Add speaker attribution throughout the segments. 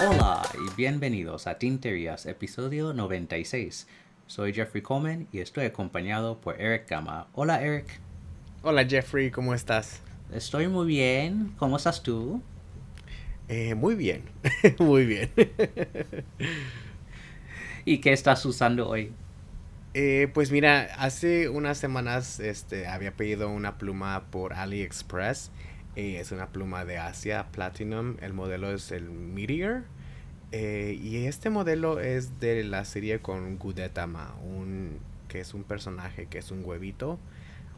Speaker 1: Hola y bienvenidos a Tinterías, episodio 96. Soy Jeffrey Coleman y estoy acompañado por Eric Gama. Hola Eric.
Speaker 2: Hola Jeffrey, ¿cómo estás?
Speaker 1: Estoy muy bien. ¿Cómo estás tú?
Speaker 2: Eh, muy bien, muy bien.
Speaker 1: ¿Y qué estás usando hoy?
Speaker 2: Eh, pues mira, hace unas semanas este, había pedido una pluma por AliExpress. Eh, es una pluma de Asia Platinum. El modelo es el Meteor. y este modelo es de la serie con Gudetama, un, que es un personaje que es un huevito.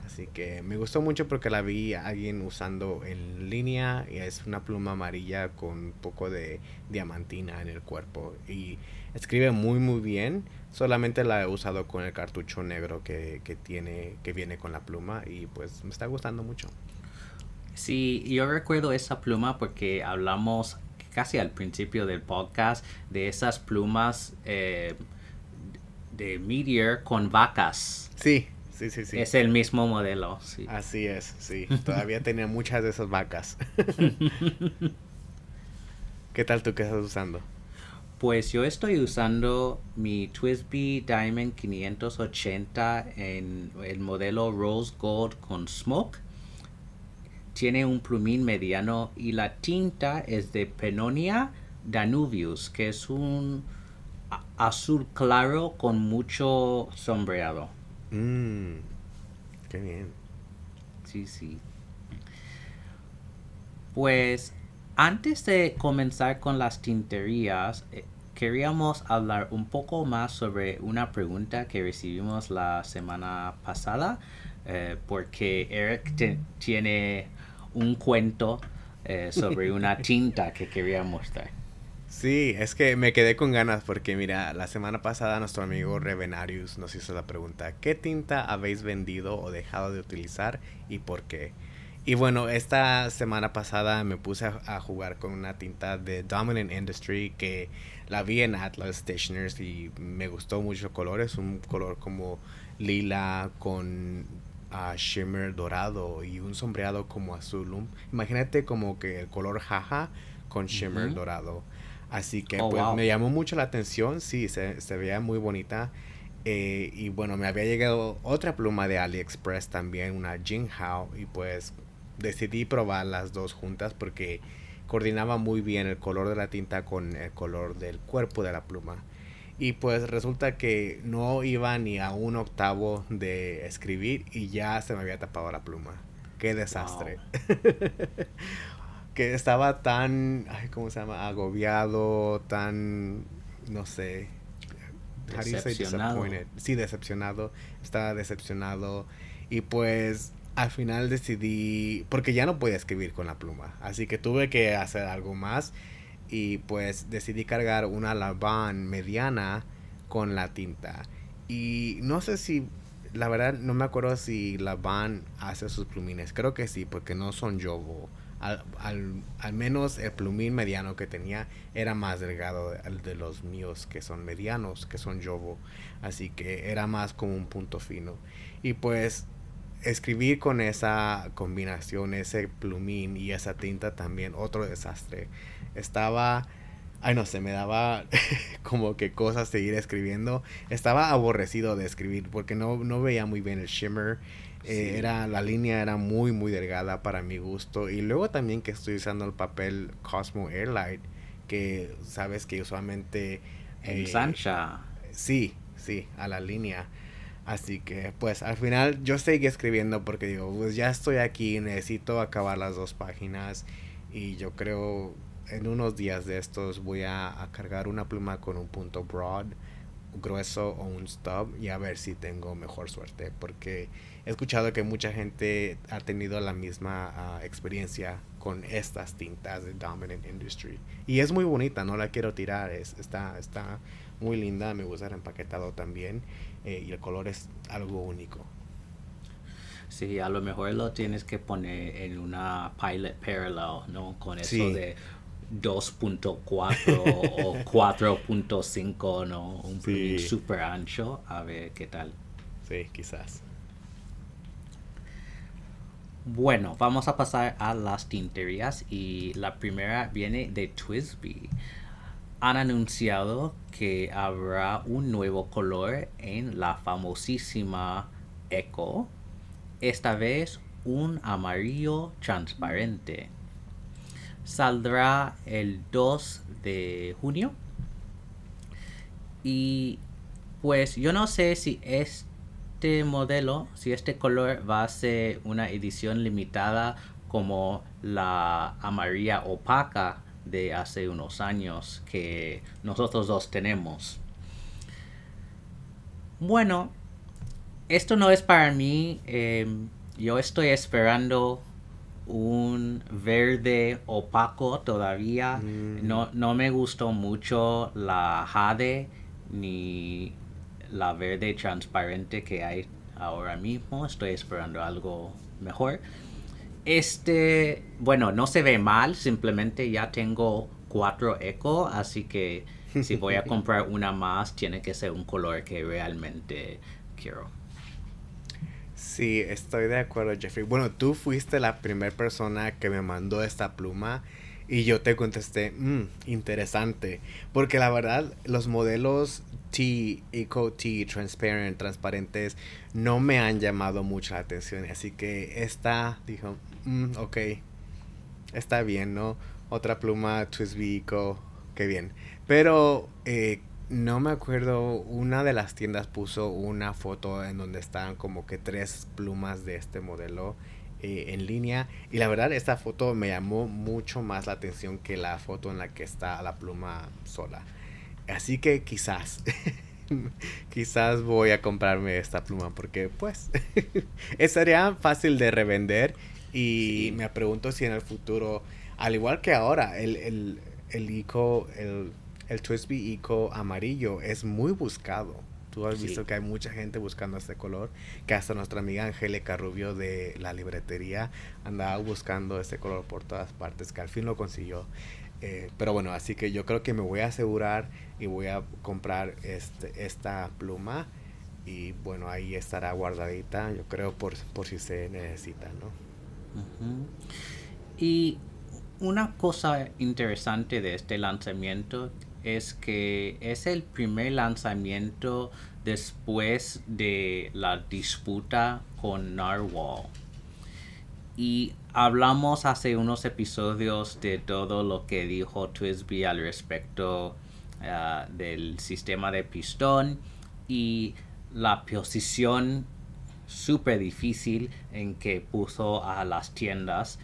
Speaker 2: Así que me gustó mucho porque la vi a alguien usando en línea y es una pluma amarilla con un poco de diamantina en el cuerpo y escribe muy muy bien. Solamente la he usado con el cartucho negro que, que tiene, que viene con la pluma y pues me está gustando mucho.
Speaker 1: Sí, yo recuerdo esa pluma porque hablamos casi al principio del podcast de esas plumas eh, de Meteor con vacas.
Speaker 2: Sí, Sí, sí, sí.
Speaker 1: Es el mismo modelo, sí.
Speaker 2: Así es, sí. Todavía tenía muchas de esas vacas. ¿Qué tal tú que estás usando?
Speaker 1: Pues yo estoy usando mi Twisby Diamond 580 en el modelo Rose Gold con Smoke. Tiene un plumín mediano y la tinta es de Penonia Danubius, que es un azul claro con mucho sombreado.
Speaker 2: Mmm, qué bien.
Speaker 1: Sí, sí. Pues antes de comenzar con las tinterías, eh, queríamos hablar un poco más sobre una pregunta que recibimos la semana pasada, eh, porque Eric tiene un cuento eh, sobre una tinta que quería mostrar.
Speaker 2: Sí, es que me quedé con ganas porque mira, la semana pasada nuestro amigo Revenarius nos hizo la pregunta, ¿qué tinta habéis vendido o dejado de utilizar y por qué? Y bueno, esta semana pasada me puse a, jugar con una tinta de Dominant Industry que la vi en Atlas Stationers y me gustó mucho el color, es un color como lila con uh, shimmer dorado y un sombreado como azul. imagínate como que el color jaja con shimmer dorado. Así que oh, pues me llamó mucho la atención, sí, se, veía muy bonita. Eh, y bueno, me había llegado otra pluma de AliExpress también, una Jinghao, y pues decidí probar las dos juntas porque coordinaba muy bien el color de la tinta con el color del cuerpo de la pluma. Y pues resulta que no iba ni a un octavo de escribir y ya se me había tapado la pluma. Qué desastre. que estaba tan, ay, ¿cómo se llama? Agobiado, tan, no sé.
Speaker 1: Decepcionado.
Speaker 2: Sí, decepcionado. Estaba decepcionado. Y pues al final decidí, porque ya no podía escribir con la pluma. Así que tuve que hacer algo más. Y pues decidí cargar una Laban mediana con la tinta. Y no sé si, la verdad no me acuerdo si Laban hace sus plumines. Creo que sí, porque no son Yogo al, al, menos el plumín mediano que tenía era más delgado de, de los míos que son medianos, que son Jovo. Así que era más como un punto fino. Y pues escribir con esa combinación, ese plumín y esa tinta también, otro desastre. Estaba, ay no sé, me daba como que cosas seguir escribiendo. Estaba aborrecido de escribir porque no, no veía muy bien el shimmer eh, era, la línea era muy, muy delgada para mi gusto. Y luego también que estoy usando el papel Cosmo Airlight, que sabes que usualmente...
Speaker 1: Eh, Sancha.
Speaker 2: Sí, sí, a la línea. Así que pues al final yo seguí escribiendo porque digo, pues ya estoy aquí, necesito acabar las dos páginas y yo creo en unos días de estos voy a, a cargar una pluma con un punto broad grueso o un stub y a ver si tengo mejor suerte porque he escuchado que mucha gente ha tenido la misma ah, experiencia con estas tintas de Dominant Industry y es muy bonita no la quiero tirar es, está está muy linda me gusta el empaquetado también eh, y el color es algo único
Speaker 1: Sí, a lo mejor lo tienes que poner en una Pilot Parallel, ¿no? Con eso de 2.4 o 4.5, ¿no? Un sí. super ancho, a ver qué tal.
Speaker 2: Sí, quizás.
Speaker 1: Bueno, vamos a pasar a las tinterías y la primera viene de Twisby. Han anunciado que habrá un nuevo color en la famosísima Echo, esta vez un amarillo transparente. Saldrá el 2 de junio y pues yo no sé si este modelo, si este color va a ser una edición limitada como la amarilla opaca de hace unos años que nosotros dos tenemos. Bueno, esto no es para mí. Em, yo estoy esperando un verde opaco todavía.
Speaker 2: Mm.
Speaker 1: No, no me gustó mucho la jade ni la verde transparente que hay ahora mismo. Estoy esperando algo mejor. Este, bueno, no se ve mal, simplemente ya tengo cuatro eco, así que si voy a comprar una más, tiene que ser un color que realmente quiero.
Speaker 2: Sí, estoy de acuerdo, Jeffrey. Bueno, tú fuiste la primera persona que me mandó esta pluma y yo te contesté, "Mm, interesante, porque la verdad los modelos T, Eco T, Transparent, transparentes, no me han llamado mucho la atención, así que esta dijo, "Mm, ok, está bien, ¿no? Otra pluma Twisby Eco, qué bien. Pero eh, no me acuerdo, una de las tiendas puso una foto en donde estaban como que tres plumas de este modelo eh, en línea. Y la verdad, esta foto me llamó mucho más la atención que la foto en la que está la pluma sola. Así que quizás, quizás voy a comprarme esta pluma porque pues sería fácil de revender. Y
Speaker 1: Sí.
Speaker 2: me pregunto si en el futuro, al igual que ahora, el, el, el Eco, el, el Twisby Eco amarillo es muy buscado. Tú has
Speaker 1: Sí.
Speaker 2: visto que hay mucha gente buscando este color, que hasta nuestra amiga Angélica Rubio de la libretería andaba buscando este color por todas partes, que al fin lo consiguió. Eh, pero bueno, así que yo creo que me voy a asegurar y voy a comprar este, esta pluma. Y bueno, ahí estará guardadita, yo creo, por, por si se necesita, ¿no?
Speaker 1: Y una cosa interesante de este lanzamiento es que es el primer lanzamiento después de la disputa con Narwhal. Y hablamos hace unos episodios de todo lo que dijo Twisby al respecto ah, del sistema de pistón y la posición súper difícil en que puso a las tiendas.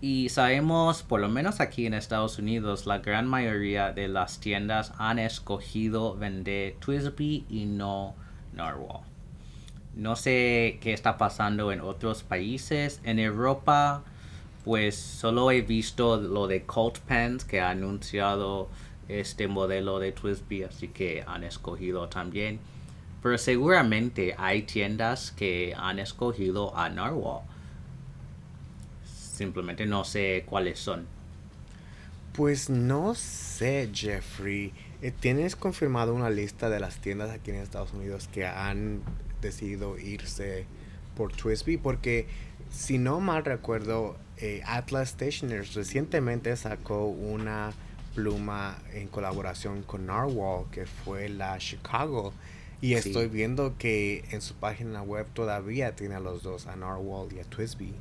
Speaker 1: Y sabemos, por lo menos aquí en Estados Unidos, la gran mayoría de las tiendas han escogido vender Twisby y no Narwhal. No sé qué está pasando en otros países. En Europa, pues solo he visto lo de Colt Pens que ha anunciado este modelo de Twisby, así que han escogido también. Pero seguramente hay tiendas que han escogido a Narwhal. Simplemente no sé cuáles son.
Speaker 2: Pues no sé, Jeffrey. Eh, ¿Tienes confirmado una lista de las tiendas aquí en Estados Unidos que han decidido irse por Twisby? Porque si no mal recuerdo, eh, Atlas Stationers recientemente sacó una pluma en colaboración con Narwhal, que fue la Chicago. Y
Speaker 1: Sí.
Speaker 2: estoy viendo que en su página web todavía tiene a los dos, a Narwhal y a Twisby.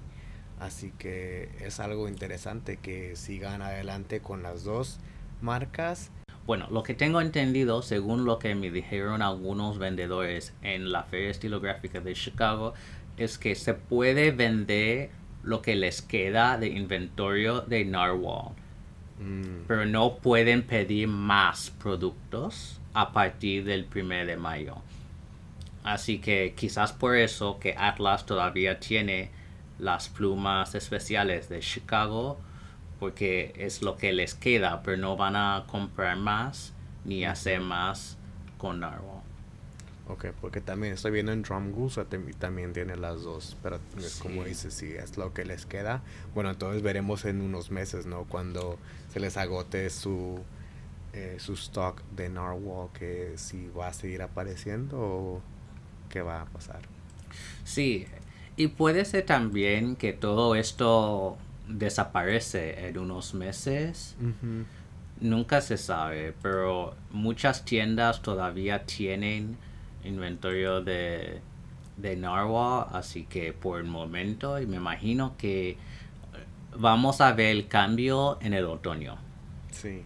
Speaker 2: Así que es algo interesante que sigan adelante con las dos marcas.
Speaker 1: Bueno, lo que tengo entendido, según lo que me dijeron algunos vendedores en la Feria Estilográfica de Chicago, es que se puede vender lo que les queda de inventario de Narwhal,
Speaker 2: Mm,
Speaker 1: pero no pueden pedir más productos a partir del 1 de mayo. Así que quizás por eso que Atlas todavía tiene las plumas especiales de Chicago, porque es lo que les queda, pero no van a comprar más ni hacer más con Narwhal.
Speaker 2: ok, porque también estoy viendo en Drum Goose tam- también tiene las dos, pero es como
Speaker 1: Sí.
Speaker 2: dices, si es lo que les queda. Bueno, entonces veremos en unos meses, ¿no? Cuando se les agote su, eh, su stock de Narwhal, que si va a seguir apareciendo o qué va a pasar.
Speaker 1: Sí, Y puede ser también que todo esto desaparece en unos meses. Nunca se sabe, pero muchas tiendas todavía tienen inventario de, de narwhal, así que por el momento, y me imagino que vamos a ver el cambio en el otoño.
Speaker 2: Sí.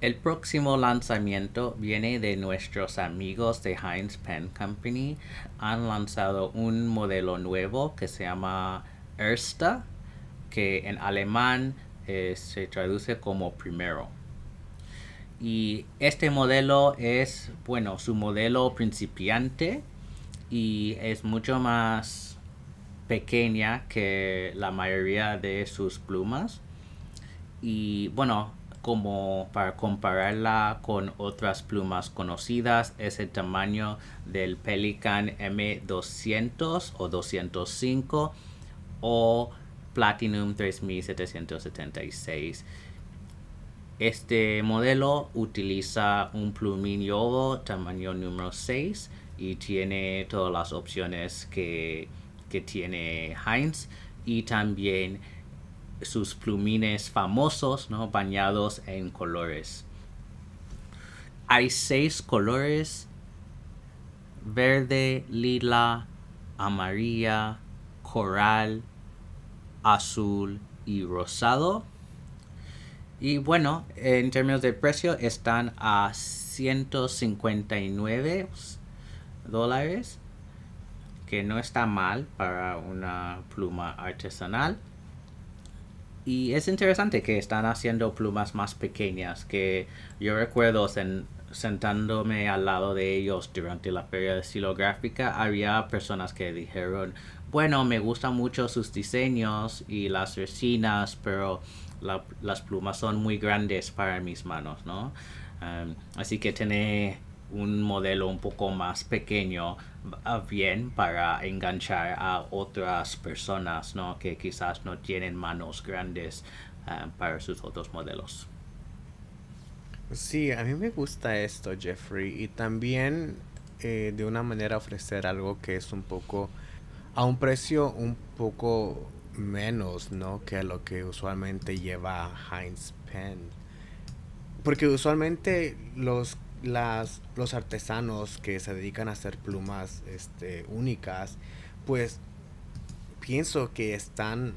Speaker 1: El próximo lanzamiento viene de nuestros amigos de Heinz Pen Company. Han lanzado un modelo nuevo que se llama Ersta, que en alemán eh, se traduce como primero. Y este modelo es, bueno, su modelo principiante y es mucho más pequeña que la mayoría de sus plumas. Y bueno, como para compararla con otras plumas conocidas, es el tamaño del Pelican M200 o 205 o Platinum 3776. Este modelo utiliza un plumín yodo tamaño número 6 y tiene todas las opciones que, que tiene Heinz y también sus plumines famosos, ¿no? Bañados en colores. Hay seis colores. Verde, lila, amarilla, coral, azul y rosado. Y bueno, en términos de precio están a 159 dólares. Que no está mal para una pluma artesanal. Y es interesante que están haciendo plumas más pequeñas, que yo recuerdo sen- sentándome al lado de ellos durante la feria de estilográfica, había personas que dijeron, bueno, me gustan mucho sus diseños y las resinas, pero la- las plumas son muy grandes para mis manos, ¿no? Así que tener un modelo un poco más pequeño va bien para enganchar a otras personas, ¿no? Que quizás no tienen manos grandes ah, para sus otros modelos.
Speaker 2: Sí, a mí me gusta esto, Jeffrey, y también eh, de una manera ofrecer algo que es un poco a un precio un poco menos, ¿no? Que lo que usualmente lleva Heinz Pen. Porque usualmente los las los artesanos que se dedican a hacer plumas este únicas, pues pienso que están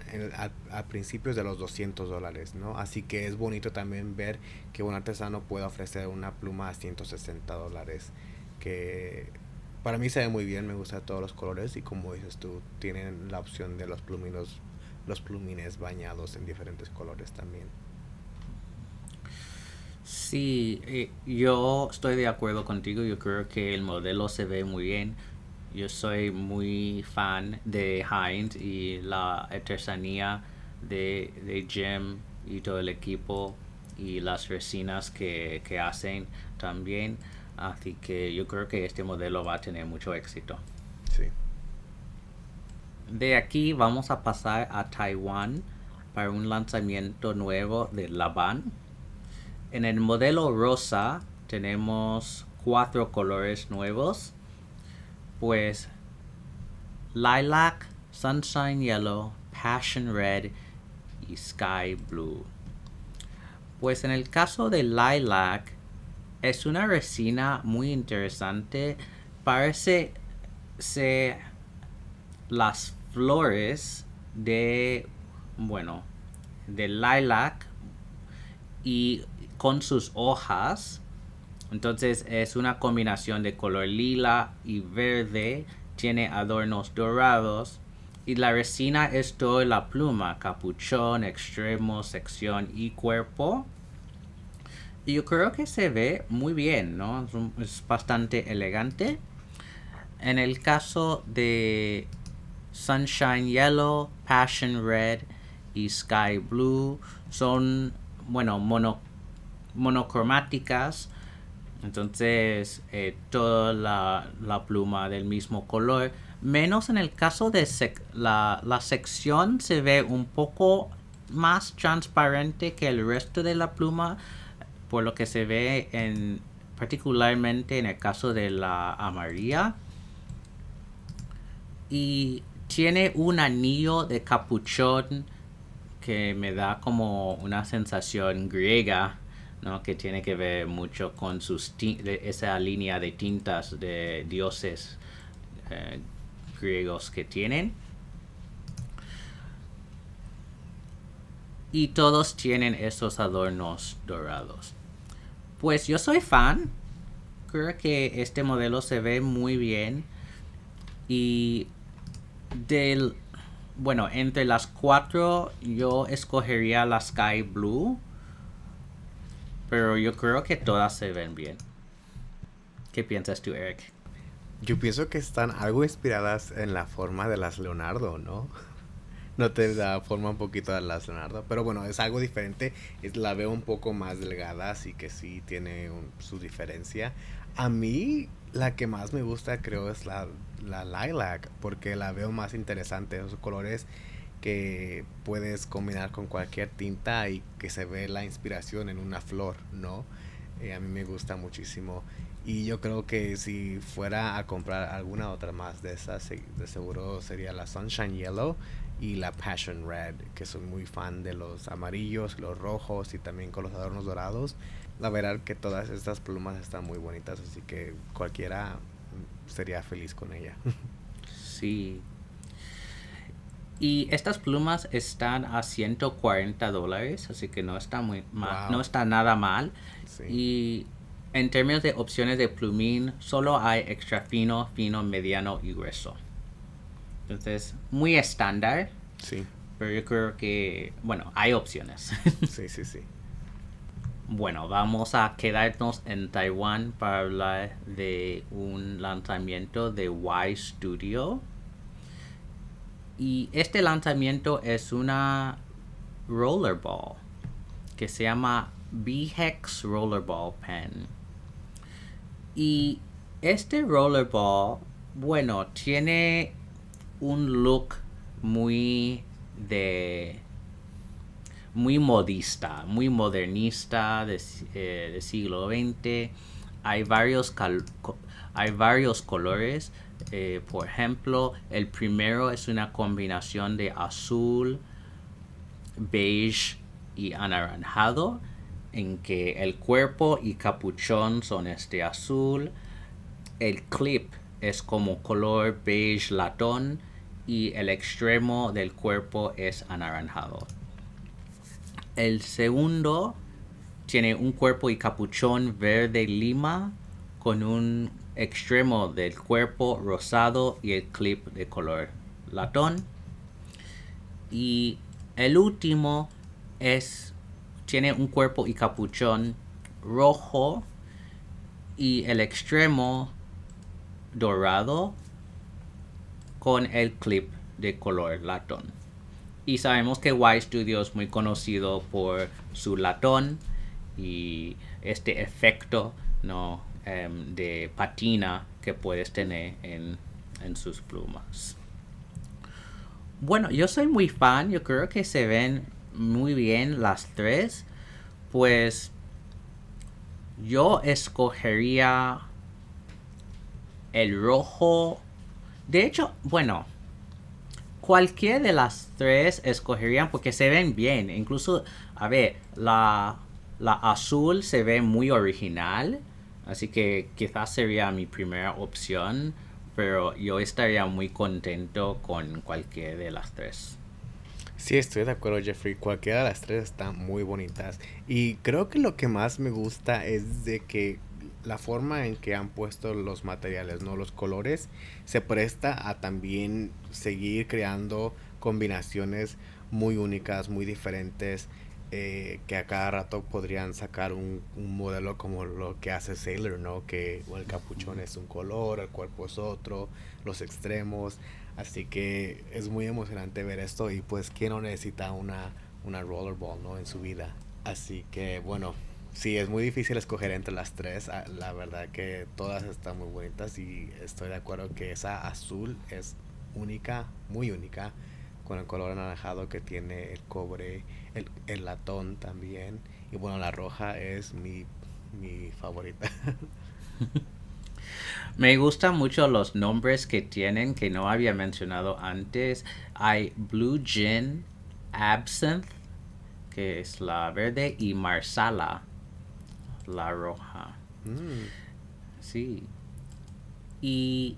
Speaker 2: a principios de los 200 dólares, ¿no? Así que es bonito también ver que un artesano puede ofrecer una pluma a 160 dólares, que para mí se ve muy bien, me gustan todos los colores y como dices tú, tienen la opción de los pluminos, los plumines bañados en diferentes colores también.
Speaker 1: Sí, eh, yo estoy de acuerdo contigo. Yo creo que el modelo se ve muy bien. Yo soy muy fan de Heinz y la artesanía de, de Jim y todo el equipo y las resinas que, que hacen también. Así que yo creo que este modelo va a tener mucho éxito.
Speaker 2: Sí.
Speaker 1: De aquí vamos a pasar a Taiwán para un lanzamiento nuevo de Laban. En el modelo rosa tenemos cuatro colores nuevos. Pues Lilac, Sunshine Yellow, Passion Red y Sky Blue. Pues en el caso de Lilac es una resina muy interesante. Parece ser las flores de, bueno, de lilac y con sus hojas. Entonces es una combinación de color lila y verde. Tiene adornos dorados. Y la resina es toda la pluma, capuchón, extremo, sección y cuerpo. Yo creo que se ve muy bien, ¿no? Es, bastante elegante. En el caso de Sunshine Yellow, Passion Red y Sky Blue son, bueno, mono, monocromáticas. Entonces, eh, toda la, la pluma del mismo color. Menos en el caso de sec- la, la sección se ve un poco más transparente que el resto de la pluma. Por lo que se ve en particularmente en el caso de la amarilla y tiene un anillo de capuchón que me da como una sensación griega, ¿no? que tiene que ver mucho con sus esa línea de tintas de dioses eh, griegos que tienen. Y todos tienen esos adornos dorados. Pues yo soy fan. Creo que este modelo se ve muy bien. Y del bueno, entre las cuatro yo escogería la Sky Blue. Pero yo creo que todas se ven bien. ¿Qué piensas tú, Eric?
Speaker 2: Yo pienso que están algo inspiradas en la forma de las Leonardo, ¿no? No te da forma un poquito de las Leonardo, pero bueno, es algo diferente. Es, la veo un poco más delgada, así que sí tiene su diferencia. A mí la que más me gusta creo es la, la lilac, porque la veo más interesante. Esos colores que puedes combinar con cualquier tinta y que se ve la inspiración en una flor, ¿no? Eh, a mí me gusta muchísimo. Y yo creo que si fuera a comprar alguna otra más de esas, de seguro sería la Sunshine Yellow y la Passion Red, que soy muy fan de los amarillos, los rojos y también con los adornos dorados la verdad que todas estas plumas están muy bonitas, así que cualquiera sería feliz con ella.
Speaker 1: Sí. Y estas plumas están a 140 dólares, así que no está muy mal, no está nada mal. Y en términos de opciones de plumín, solo hay extra fino, fino, mediano y grueso. Entonces, muy estándar.
Speaker 2: Sí.
Speaker 1: Pero yo creo que, bueno, hay opciones.
Speaker 2: sí, sí, sí.
Speaker 1: Bueno, vamos a quedarnos en Taiwán para hablar de un lanzamiento de Y Studio. Y este lanzamiento es una rollerball que se llama B-Hex Rollerball Pen. Y este rollerball, bueno, tiene un look muy de muy modista, muy modernista de, eh, siglo XX. Hay varios, hay varios colores. Eh, por ejemplo, el primero es una combinación de azul, beige y anaranjado, en que el cuerpo y capuchón son este azul. El clip es como color beige latón y el extremo del cuerpo es anaranjado. El segundo tiene un cuerpo y capuchón verde lima con un extremo del cuerpo rosado y el clip de color latón. Y el último es tiene un cuerpo y capuchón rojo y el extremo dorado con el clip de color latón. Y sabemos que Y Studio es muy conocido por su latón y este efecto ¿no? Em, de patina que puedes tener en, en sus plumas. Bueno, yo soy muy fan, yo creo que se ven muy bien las tres. Pues yo escogería el rojo. De hecho, bueno, cualquiera de las tres escogerían porque se ven bien. Incluso, a ver, la, la azul se ve muy original. Así que quizás sería mi primera opción. Pero yo estaría muy contento con cualquiera de las tres.
Speaker 2: Sí, estoy de acuerdo, Jeffrey. Cualquiera de las tres están muy bonitas. Y creo que lo que más me gusta es de que la forma en que han puesto los materiales, ¿no? Los colores, se presta a también seguir creando combinaciones muy únicas, muy diferentes, eh, que a cada rato podrían sacar un, modelo como lo que hace Sailor, ¿no? Que el capuchón es un color, el cuerpo es otro, los extremos, así que es muy emocionante ver esto y pues quién no necesita una, una rollerball, ¿no? En su vida. Así que bueno, Sí, es muy difícil escoger entre las tres. Ah, la verdad que todas están muy bonitas y estoy de acuerdo que esa azul es única, muy única, con el color anaranjado que tiene el cobre, el, el latón también. Y bueno, la roja es mi, mi favorita.
Speaker 1: Me gustan mucho los nombres que tienen que no había mencionado antes. Hay Blue Gin, Absinthe, que es la verde, y Marsala, la roja.
Speaker 2: Mm.
Speaker 1: Sí. Y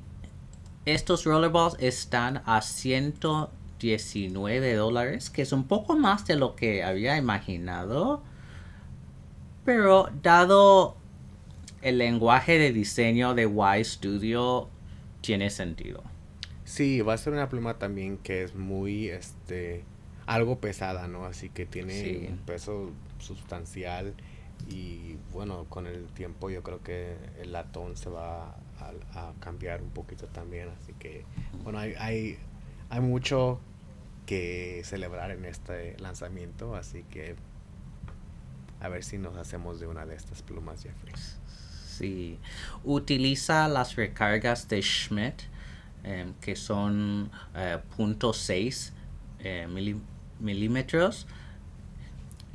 Speaker 1: estos rollerballs están a 119 dólares, que es un poco más de lo que había imaginado. Pero dado el lenguaje de diseño de Y Studio, tiene sentido.
Speaker 2: Sí, va a ser una pluma también que es muy, este, algo pesada, ¿no? Así que tiene
Speaker 1: Sí.
Speaker 2: un peso sustancial y bueno, con el tiempo yo creo que el latón se va a, cambiar un poquito también, así que bueno, hay, hay, hay mucho que celebrar en este lanzamiento, así que a ver si nos hacemos de una de estas plumas, Jeffrey.
Speaker 1: Sí. Utiliza las recargas de Schmidt, em, que son eh, .6 eh, milímetros.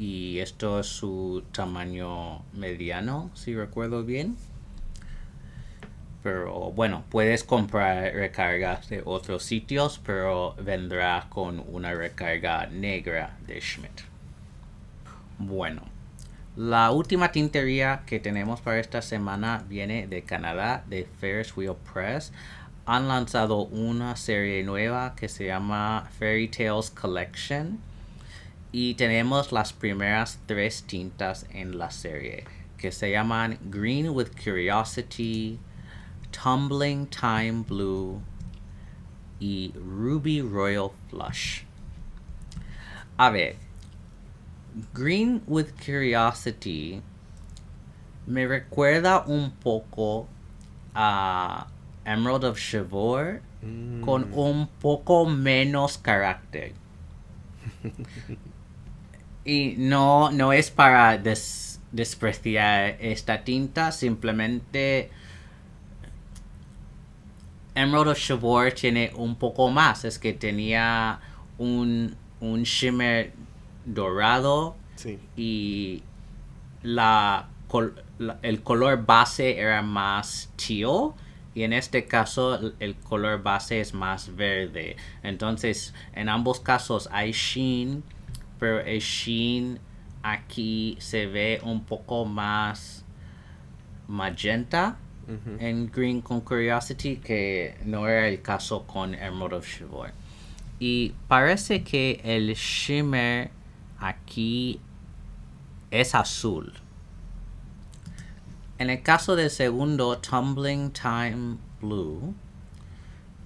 Speaker 1: Y esto es su tamaño mediano, si recuerdo bien. Pero bueno, puedes comprar recargas de otros sitios, pero vendrá con una recarga negra de Schmidt. Bueno, la última tintería que tenemos para esta semana viene de Canadá, de Ferris Wheel Press. Han lanzado una serie nueva que se llama Fairy Tales Collection. Y tenemos las primeras tres tintas en la serie, que se llaman Green with Curiosity, Tumbling Time Blue y Ruby Royal Flush. A ver, Green with Curiosity me recuerda un poco a Emerald of Chivor con
Speaker 2: Mm.
Speaker 1: un poco menos carácter. y no, no es para des- despreciar esta tinta, simplemente Emerald of Chivor tiene un poco más, es que tenía un, un shimmer dorado
Speaker 2: Sí.
Speaker 1: y la, col- la- el color base era más teal y en este caso el, el color base es más verde. Entonces, en ambos casos hay sheen, pero el sheen aquí se ve un poco más magenta en Green con Curiosity que no era el caso con Emerald of Chivor. Y parece que el shimmer aquí es azul. En el caso del segundo, Tumbling Time Blue,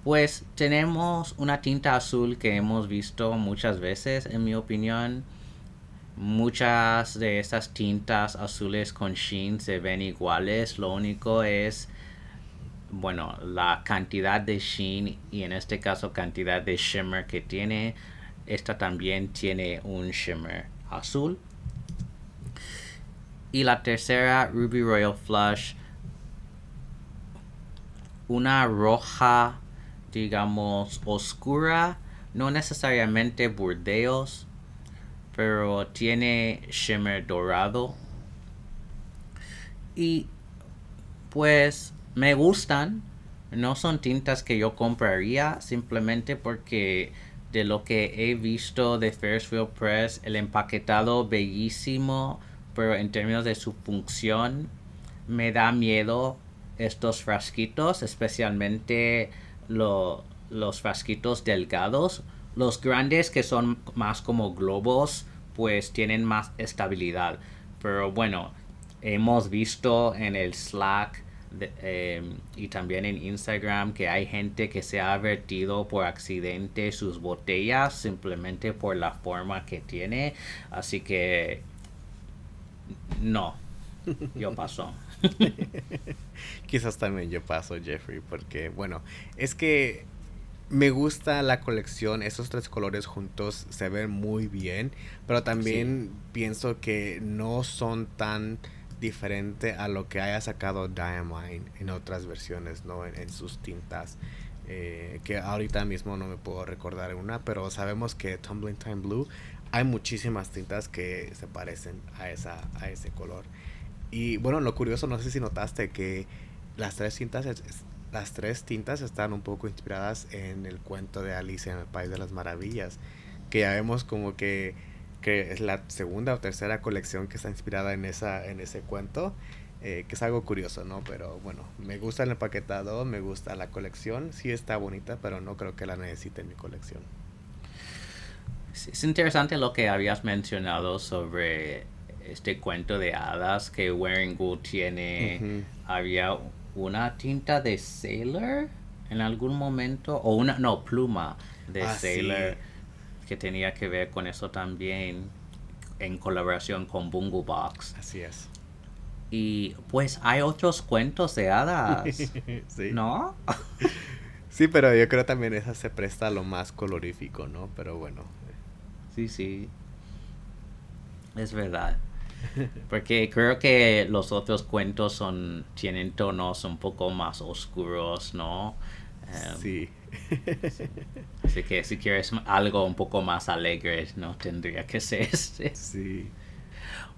Speaker 1: pues tenemos una tinta azul que hemos visto muchas veces, en mi opinión. Muchas de estas tintas azules con sheen se ven iguales. Lo único es, bueno, la cantidad de sheen y en este caso cantidad de shimmer que tiene. Esta también tiene un shimmer azul. Y la tercera, Ruby Royal Flush. Una roja, digamos, oscura. No necesariamente burdeos. Pero tiene shimmer dorado. Y pues me gustan. No son tintas que yo compraría simplemente porque de lo que he visto de Wheel Press, el empaquetado bellísimo, pero en términos de su función, me da miedo estos frasquitos, especialmente lo- los frasquitos delgados. Los grandes que son más como globos, pues tienen más estabilidad. Pero bueno, hemos visto en el Slack em, y también en Instagram que hay gente que se ha vertido por accidente sus botellas simplemente por la forma que tiene. Así que no, yo paso.
Speaker 2: Quizás también yo paso, Jeffrey, porque, bueno, es que me gusta la colección, esos tres colores juntos se ven muy bien, pero también pienso que no son tan diferente a lo que haya sacado Diamine en otras versiones, ¿no? En, en sus tintas. eh, que ahorita mismo no me puedo recordar una, pero sabemos que Tumbling Time Blue hay muchísimas tintas que se parecen a, esa, a ese color. Y bueno, lo curioso, no sé si notaste que las tres tintas las tres tintas están un poco inspiradas en el cuento de Alicia en el País de las Maravillas, que ya vemos como que, que es la segunda o tercera colección que está inspirada en, esa, en ese cuento, eh, que es algo curioso, ¿no? Pero bueno, me gusta el empaquetado, me gusta la colección, sí está bonita, pero no creo que la necesite en mi colección.
Speaker 1: Es interesante lo que habías mencionado sobre este cuento de hadas que Waring tiene. Había una tinta de Sailor en algún momento, o una, no, pluma de ah, Sailor que tenía que ver con eso también en colaboración con Bungo Box.
Speaker 2: Así es.
Speaker 1: Y pues hay otros cuentos de hadas, sí. ¿no?
Speaker 2: sí, pero yo creo también esa se presta a lo más colorífico, ¿no? Pero bueno.
Speaker 1: Sí, sí. Es verdad. Porque creo que los otros cuentos son tienen tonos un poco más oscuros, ¿no?
Speaker 2: Em, sí.
Speaker 1: Así que si quieres algo un poco más alegre, no tendría que ser este.
Speaker 2: Sí.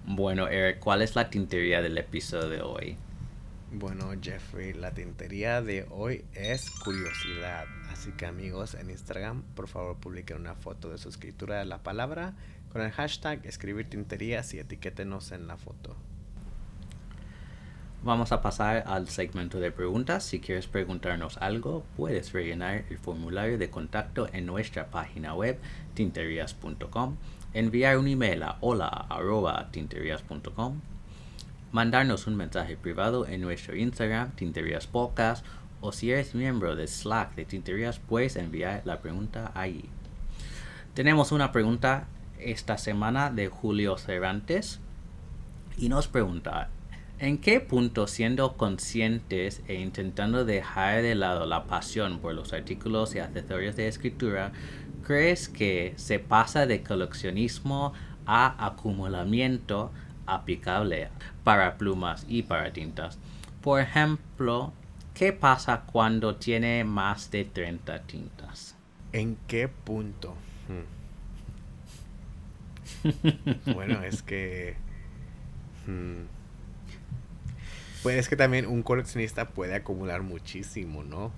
Speaker 1: Bueno, Eric, ¿cuál es la tintería del episodio de hoy?
Speaker 2: Bueno, Jeffrey, la tintería de hoy es curiosidad. Así que amigos, en Instagram, por favor, publiquen una foto de su escritura de la palabra con el hashtag escribir tinterías y etiquétenos en la foto.
Speaker 1: Vamos a pasar al segmento de preguntas. Si quieres preguntarnos algo, puedes rellenar el formulario de contacto en nuestra página web tinterías.com, enviar un email a hola.tinterías.com, mandarnos un mensaje privado en nuestro Instagram Tinterías Podcast o si eres miembro de Slack de Tinterías puedes enviar la pregunta ahí. Tenemos una pregunta esta semana de Julio Cervantes y nos pregunta, ¿en qué punto siendo conscientes e intentando dejar de lado la pasión por los artículos y accesorios de escritura, crees que se pasa de coleccionismo a acumulamiento aplicable para plumas y para tintas? Por ejemplo, ¿qué pasa cuando tiene más de 30 tintas?
Speaker 2: ¿En qué punto? Hmm. bueno, es que... Hmm, pues es que también un coleccionista puede acumular muchísimo, ¿no?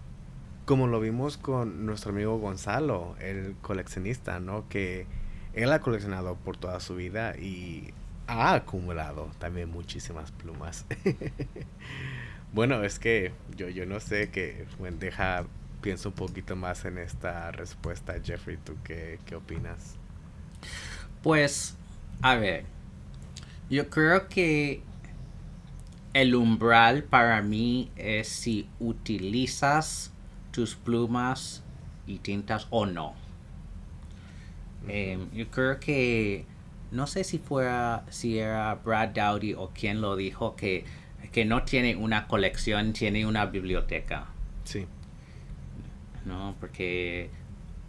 Speaker 2: Como lo vimos con nuestro amigo Gonzalo, el coleccionista, ¿no? Que él ha coleccionado por toda su vida y ha acumulado también muchísimas plumas. bueno, es que yo, yo no sé que, deja, pienso un poquito más en esta respuesta, Jeffrey, ¿tú qué, qué opinas?
Speaker 1: Pues, a ver, yo creo que el umbral para mí es si utilizas tus plumas y tintas o no. Em, yo creo que no sé si fuera si era Brad Dowdy o quien lo dijo que, que no tiene una colección, tiene una biblioteca.
Speaker 2: Sí.
Speaker 1: No, porque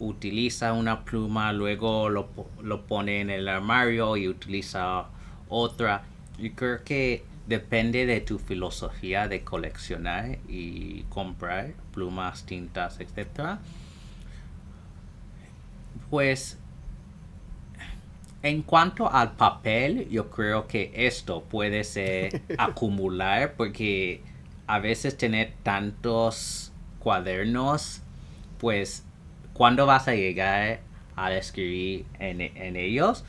Speaker 1: utiliza una pluma, luego lo, lo pone en el armario y utiliza otra. Yo creo que depende de tu filosofía de coleccionar y comprar plumas, tintas, etc. Pues en cuanto al papel, yo creo que esto puede ser acumular porque a veces tener tantos cuadernos, pues cuándo vas a llegar a escribir en, ellos.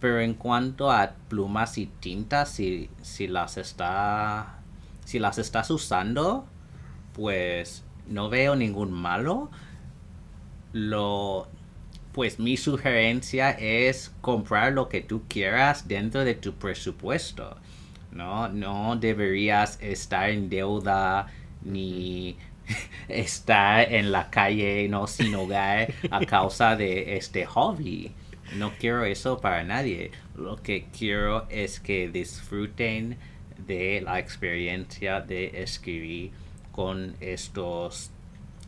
Speaker 1: Pero en cuanto a plumas y tintas, si, si las está. Si las estás usando, pues no veo ningún malo. Lo. Pues mi sugerencia es comprar lo que tú quieras dentro de tu presupuesto. No, no deberías estar en deuda ni está en la calle, no sin hogar a causa de este hobby. No quiero eso para nadie. Lo que quiero es que disfruten de la experiencia de escribir con estos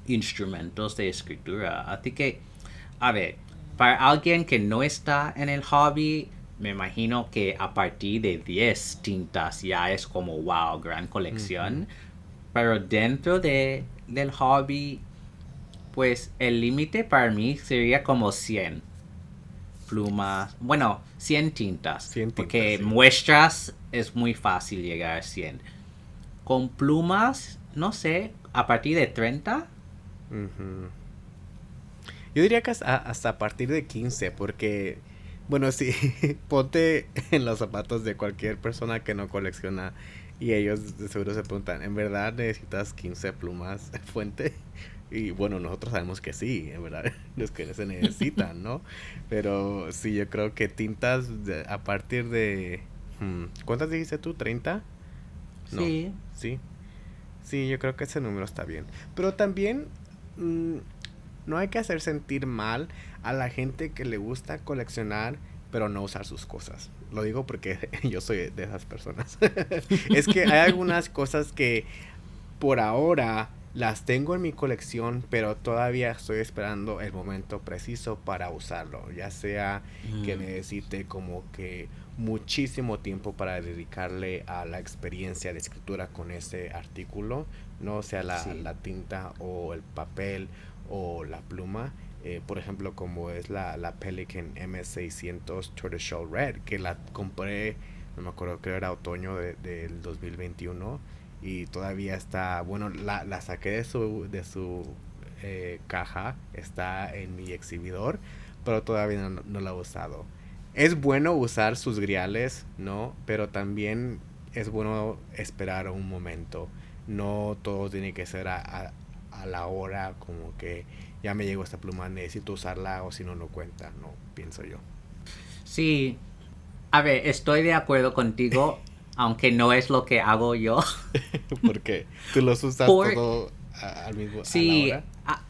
Speaker 1: instrumentos de escritura. Así que, a ver, para alguien que no está en el hobby, me imagino que a partir de 10 tintas ya es como, wow, gran colección. Pero dentro de, del hobby, pues el límite para mí sería como 100 plumas. Bueno, 100 tintas. porque muestras es muy fácil llegar a 100. Con plumas no sé, a partir de 30.
Speaker 2: Yo diría que hasta, a partir de 15, porque, bueno, sí, ponte en los zapatos de cualquier persona que no colecciona y ellos de seguro se preguntan, ¿en verdad necesitas 15 plumas fuente? Y bueno, nosotros sabemos que sí, en verdad, los que se necesitan, ¿no? Pero sí, yo creo que tintas a partir de... Hmm, ¿Cuántas dijiste tú? ¿30?
Speaker 1: sí.
Speaker 2: Sí. Sí, yo creo que ese número está bien. Pero también mm, no hay que hacer sentir mal a la gente que le gusta coleccionar pero no usar sus cosas. Lo digo porque yo soy de esas personas. es que hay algunas cosas que por ahora las tengo en mi colección, pero todavía estoy esperando el momento preciso para usarlo. Ya sea que mm. necesite como que muchísimo tiempo para dedicarle a la experiencia de escritura con ese artículo, no sea la, la tinta o el papel o la pluma. Eh, por ejemplo, como es la, la Pelican M600 Tortoiseshell Red, que la compré, no me acuerdo, creo era otoño de, del 2021 y todavía está, bueno, la, la saqué de su, de su eh, caja, está en mi exhibidor, pero todavía no, no, la he usado. Es bueno usar sus griales, ¿no? Pero también es bueno esperar un momento. No todo tiene que ser a, a la hora como que ya me llegó esta pluma, necesito usarla o si no, no cuenta, no pienso yo.
Speaker 1: Sí, a ver, estoy de acuerdo contigo, aunque no es lo que hago yo.
Speaker 2: ¿Por qué? ¿Tú los usas todo al mismo
Speaker 1: sí,
Speaker 2: a la hora?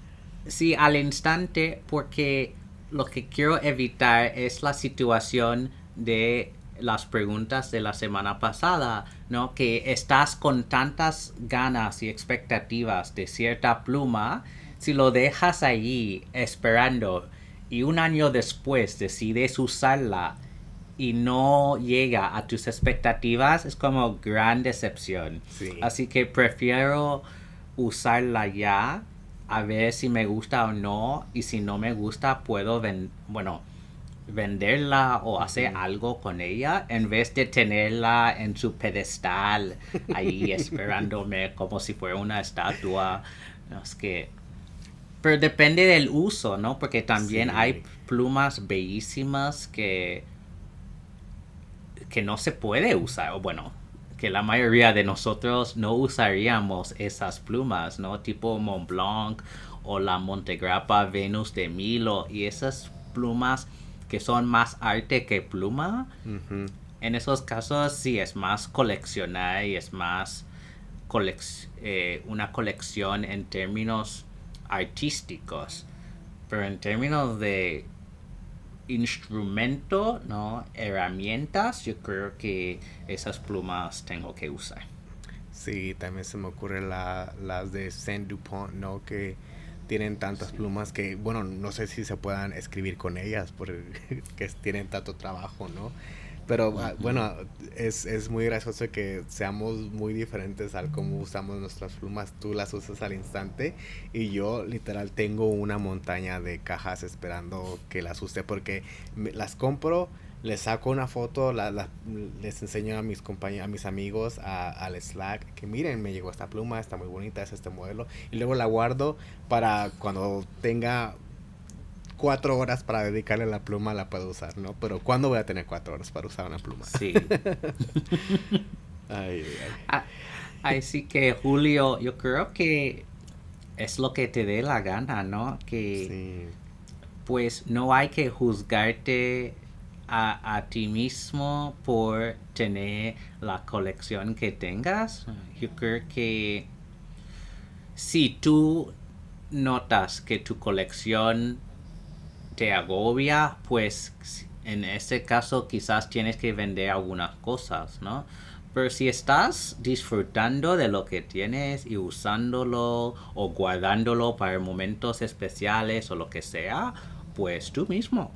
Speaker 1: sí, al instante, porque lo que quiero evitar es la situación de las preguntas de la semana pasada, ¿no? Que estás con tantas ganas y expectativas de cierta pluma, si lo dejas ahí esperando y un año después decides usarla y no llega a tus expectativas, es como gran decepción. Así que prefiero usarla ya, a ver si me gusta o no, y si no me gusta puedo, ven bueno, venderla o hacer algo con ella en vez de tenerla en su pedestal ahí esperándome como si fuera una estatua. es que pero depende del uso, ¿no? Porque también hay plumas bellísimas que que no se puede usar, o bueno, que la mayoría de nosotros no usaríamos esas plumas, ¿no? Tipo Mont Blanc o la Montegrappa Venus de Milo y esas plumas que son más arte que pluma. En esos casos sí es más coleccionar y es más eh, una colección en términos artísticos. Pero en términos de instrumento, ¿no? Herramientas, yo creo que esas plumas tengo que usar.
Speaker 2: Sí, también se me ocurre la, las de Saint Dupont, ¿no? Que tienen tantas plumas que, bueno, no sé si se puedan escribir con ellas porque tienen tanto trabajo, ¿no? Pero ah, bueno, es, es muy gracioso que seamos muy diferentes al cómo usamos nuestras plumas. Tú las usas al instante y yo literal tengo una montaña de cajas esperando que las use porque las compro les saco una foto, la, les enseño a mis compañeros, a mis amigos, a, al Slack, que miren, me llegó esta pluma, está muy bonita, es este modelo, y luego la guardo para cuando tenga cuatro horas para dedicarle la pluma la puedo usar, ¿no? Pero ¿cuándo voy a tener cuatro horas para usar una pluma?
Speaker 1: Sí. ay, ay. así que Julio, yo creo que es lo que te dé la gana, ¿no? Que pues no hay que juzgarte a, ti mismo por tener la colección que tengas. Yo creo que si tú notas que tu colección te agobia, pues en ese caso quizás tienes que vender algunas cosas, ¿no? Pero si estás disfrutando de lo que tienes y usándolo o guardándolo para momentos especiales o lo que sea, pues tú mismo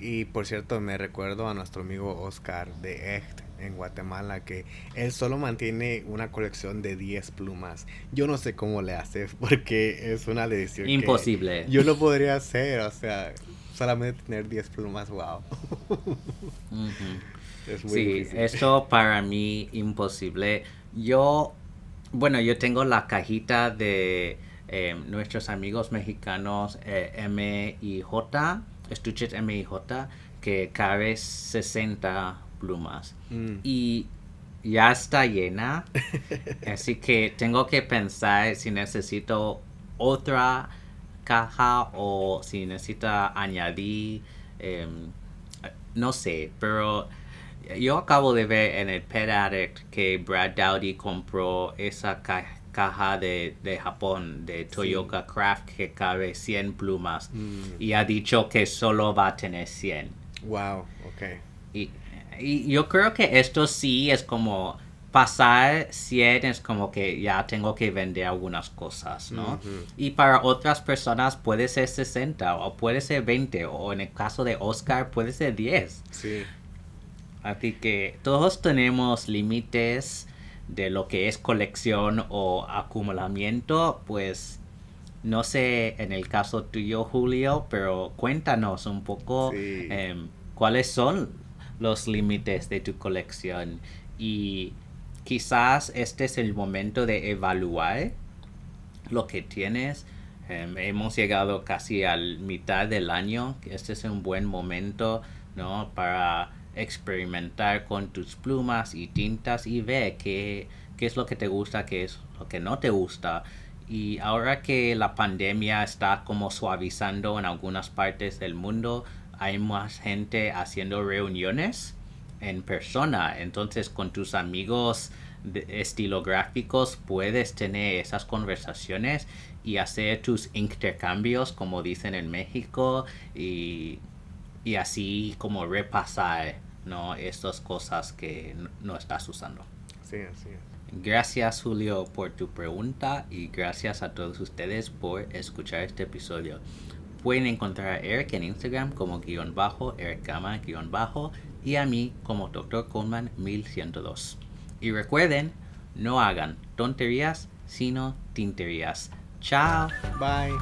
Speaker 2: y por cierto, me recuerdo a nuestro amigo Oscar de Echt en Guatemala que él solo mantiene una colección de 10 plumas. Yo no sé cómo le hace porque es una decisión
Speaker 1: imposible.
Speaker 2: yo no podría hacer, o sea, solamente tener 10 plumas, wow.
Speaker 1: Es muy sí, esto para mí imposible. Yo Bueno, yo tengo la cajita de eh, nuestros amigos mexicanos eh, M y J, estuches M y J, que cabe 60 plumas.
Speaker 2: Mm.
Speaker 1: Y ya está llena, así que tengo que pensar si necesito otra caja o si necesita añadir, em, no sé, pero yo acabo de ver en el Pet Addict que Brad Dowdy compró esa ca- caja de, de Japón, de Toyota Craft, que cabe 100 plumas.
Speaker 2: Mm.
Speaker 1: Y ha dicho que solo va a tener 100.
Speaker 2: Wow, ok.
Speaker 1: Y, y yo creo que esto sí es como pasar 100 es como que ya tengo que vender algunas cosas, ¿no? Y para otras personas puede ser 60 o puede ser 20 o en el caso de Oscar puede ser 10.
Speaker 2: Sí.
Speaker 1: Así que todos tenemos límites de lo que es colección o acumulamiento, pues no sé en el caso tuyo Julio, pero cuéntanos un poco
Speaker 2: Sí.
Speaker 1: em, cuáles son los límites de tu colección y quizás este es el momento de evaluar lo que tienes. Em, hemos llegado casi al mitad del año, este es un buen momento, ¿no? Para experimentar con tus plumas y tintas y ver qué, qué es lo que te gusta, qué es lo que no te gusta. Y ahora que la pandemia está como suavizando en algunas partes del mundo, hay más gente haciendo reuniones en persona. Entonces con tus amigos de- estilográficos puedes tener esas conversaciones y hacer tus intercambios, como dicen en México, y, y así como repasar ¿no? estas cosas que no estás usando.
Speaker 2: Sí, así es.
Speaker 1: Gracias Julio por tu pregunta y gracias a todos ustedes por escuchar este episodio. Pueden encontrar a Eric en Instagram como guion bajo, Eric Gama guion bajo y a mí como Dr. Coleman 1102. Y recuerden, no hagan tonterías sino tinterías. Chao.
Speaker 2: Bye.